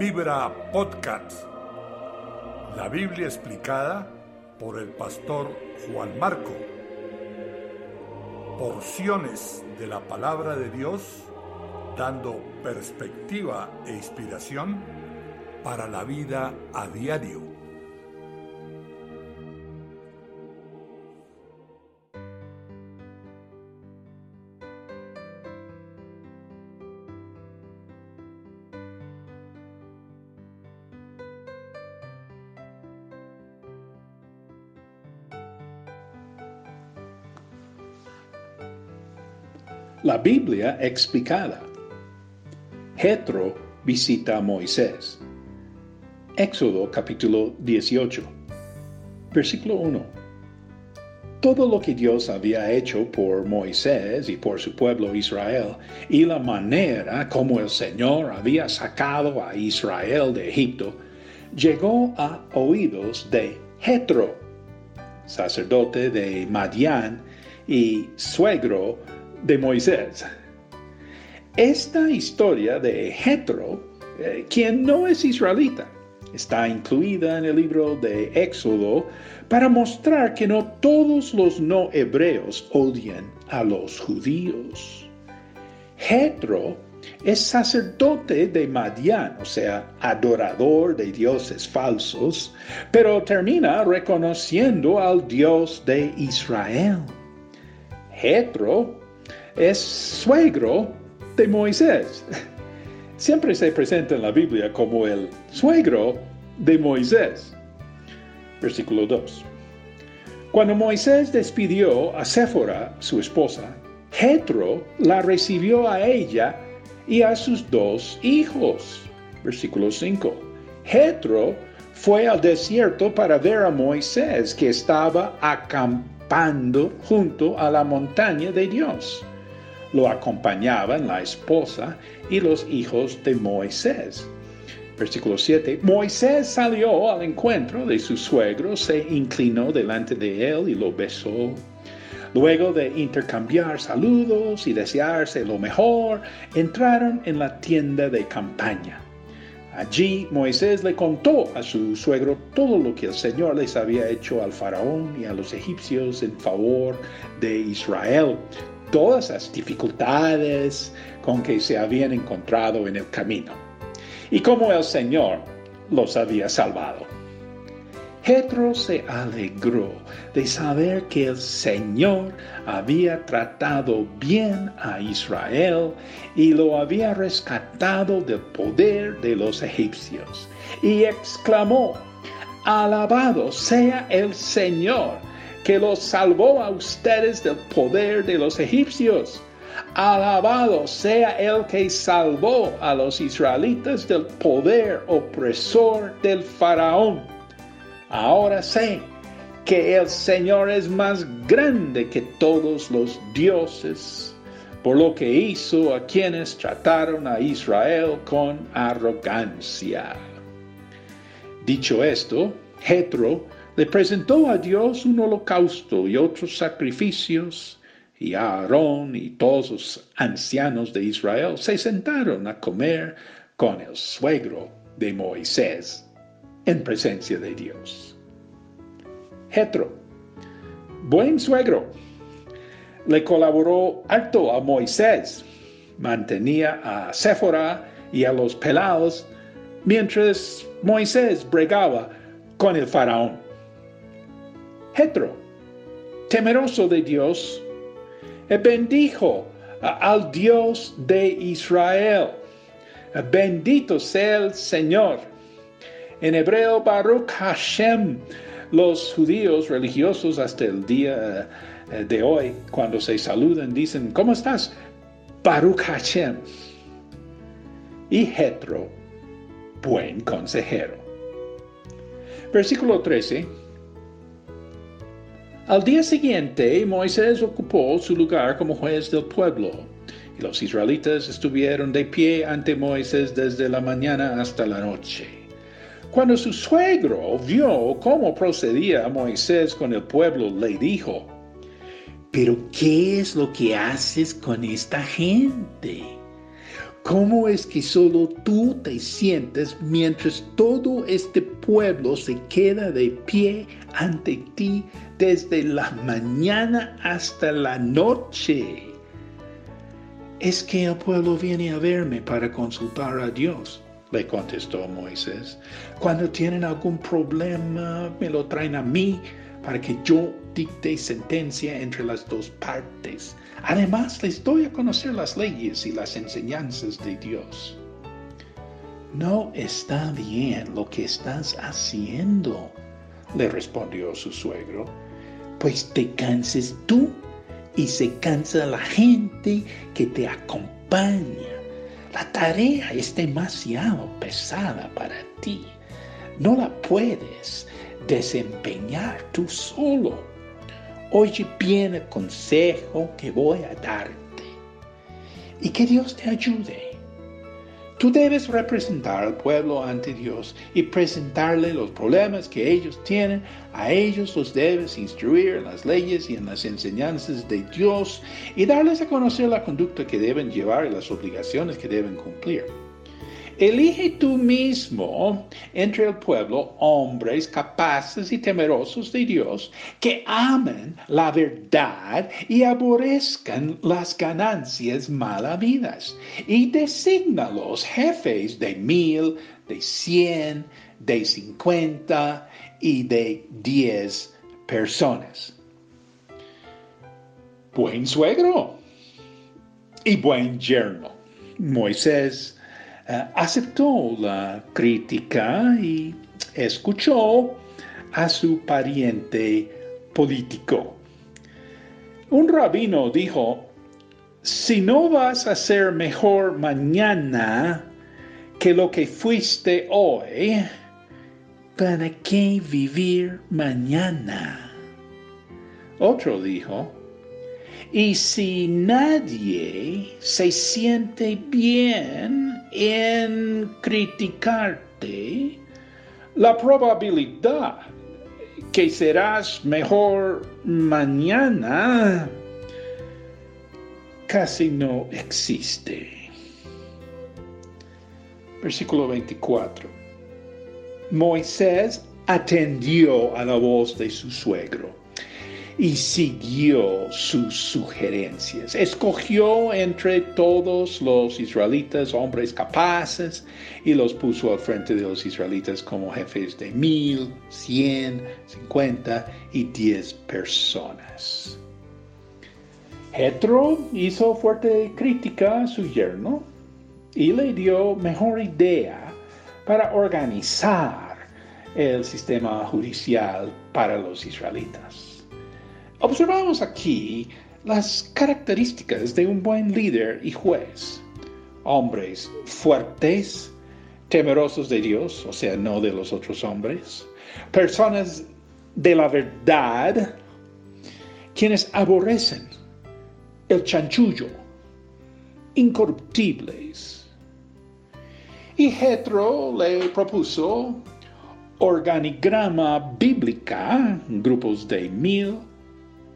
Vibra Podcast. La Biblia explicada por el pastor Juan Marco. Porciones de la palabra de Dios dando perspectiva e inspiración para la vida a diario. La Biblia explicada. Jetro visita a Moisés. Éxodo capítulo 18. Versículo 1. Todo lo que Dios había hecho por Moisés y por su pueblo Israel, y la manera como el Señor había sacado a Israel de Egipto, llegó a oídos de Jetro, sacerdote de Madián y suegro de Moisés. Esta historia de Jetro, eh, quien no es israelita, está incluida en el libro de Éxodo para mostrar que no todos los no hebreos odian a los judíos. Jetro es sacerdote de Madián, o sea, adorador de dioses falsos, pero termina reconociendo al Dios de Israel. Jetro es suegro de Moisés. Siempre se presenta en la Biblia como el suegro de Moisés. Versículo 2. Cuando Moisés despidió a Séfora, su esposa, Jetro la recibió a ella y a sus dos hijos. Versículo 5. Jetro fue al desierto para ver a Moisés que estaba acampando junto a la montaña de Dios. Lo acompañaban la esposa y los hijos de Moisés. Versículo 7. Moisés salió al encuentro de su suegro, se inclinó delante de él y lo besó. Luego de intercambiar saludos y desearse lo mejor, entraron en la tienda de campaña. Allí Moisés le contó a su suegro todo lo que el Señor les había hecho al faraón y a los egipcios en favor de Israel, todas las dificultades con que se habían encontrado en el camino y cómo el Señor los había salvado. Jetro se alegró de saber que el Señor había tratado bien a Israel y lo había rescatado del poder de los egipcios y exclamó, Alabado sea el Señor que los salvó a ustedes del poder de los egipcios. Alabado sea el que salvó a los israelitas del poder opresor del faraón. Ahora sé que el Señor es más grande que todos los dioses, por lo que hizo a quienes trataron a Israel con arrogancia. Dicho esto, Jetro le presentó a Dios un holocausto y otros sacrificios, y Aarón y todos los ancianos de Israel se sentaron a comer con el suegro de Moisés en presencia de Dios. Jetro, buen suegro, le colaboró harto a Moisés, mantenía a Séfora y a los pelados mientras Moisés bregaba con el faraón. Jetro, temeroso de Dios, bendijo al Dios de Israel. Bendito sea el Señor. En hebreo, Baruch Hashem, los judíos religiosos hasta el día eh, de hoy, cuando se saludan, dicen, ¿cómo estás? Baruch Hashem. Y Jetro, buen consejero. Versículo 13 al día siguiente, Moisés ocupó su lugar como juez del pueblo, y los israelitas estuvieron de pie ante Moisés desde la mañana hasta la noche. Cuando su suegro vio cómo procedía Moisés con el pueblo, le dijo, ¿Pero qué es lo que haces con esta gente? ¿Cómo es que solo tú te sientes mientras todo este pueblo se queda de pie ante ti desde la mañana hasta la noche? Es que el pueblo viene a verme para consultar a Dios, le contestó Moisés. Cuando tienen algún problema, me lo traen a mí para que yo dicte sentencia entre las dos partes. Además, les doy a conocer las leyes y las enseñanzas de Dios. No está bien lo que estás haciendo, le respondió su suegro, pues te canses tú y se cansa la gente que te acompaña. La tarea es demasiado pesada para ti. No la puedes desempeñar tú solo. Oye bien el consejo que voy a darte y que Dios te ayude. Tú debes representar al pueblo ante Dios y presentarle los problemas que ellos tienen. A ellos los debes instruir en las leyes y en las enseñanzas de Dios y darles a conocer la conducta que deben llevar y las obligaciones que deben cumplir. Elige tú mismo entre el pueblo hombres capaces y temerosos de Dios que amen la verdad y aborrezcan las ganancias mal habidas. Y designa los jefes de mil, de cien, de cincuenta y de diez personas. Buen suegro y buen yerno. Moisés aceptó la crítica y escuchó a su pariente político. Un rabino dijo, si no vas a ser mejor mañana que lo que fuiste hoy, ¿para qué vivir mañana? Otro dijo, y si nadie se siente bien en criticarte, la probabilidad que serás mejor mañana casi no existe. Versículo 24. Moisés atendió a la voz de su suegro y siguió sus sugerencias. Escogió entre todos los israelitas hombres capaces y los puso al frente de los israelitas como jefes de mil, cien, cincuenta y diez personas. Jetro hizo fuerte crítica a su yerno y le dio mejor idea para organizar el sistema judicial para los israelitas. Observamos aquí las características de un buen líder y juez. Hombres fuertes, temerosos de Dios, o sea, no de los otros hombres. Personas de la verdad, quienes aborrecen el chanchullo, incorruptibles. Y Jetro le propuso organigrama bíblica, grupos de mil,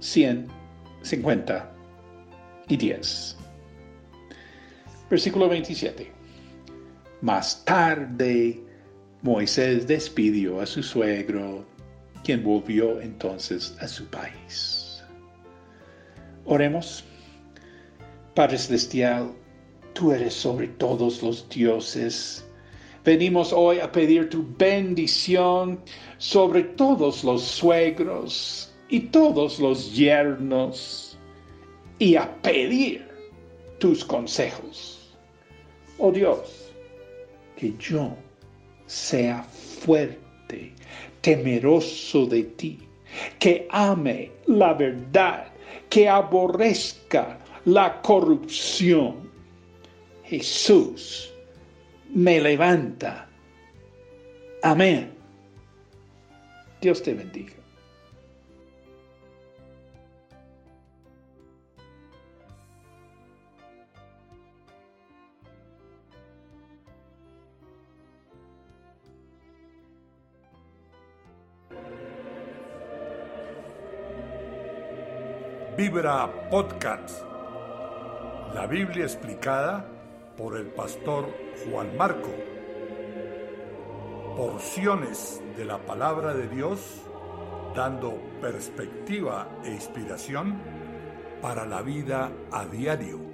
150 y 10. Versículo 27. Más tarde, Moisés despidió a su suegro, quien volvió entonces a su país. Oremos. Padre Celestial, tú eres sobre todos los dioses. Venimos hoy a pedir tu bendición sobre todos los suegros, y todos los yernos y a pedir tus consejos. Oh Dios, que yo sea fuerte, temeroso de ti, que ame la verdad, que aborrezca la corrupción. Jesús me levanta. Amén. Dios te bendiga. Vibra Podcast. La Biblia explicada por el pastor Juan Marco. Porciones de la palabra de Dios dando perspectiva e inspiración para la vida a diario.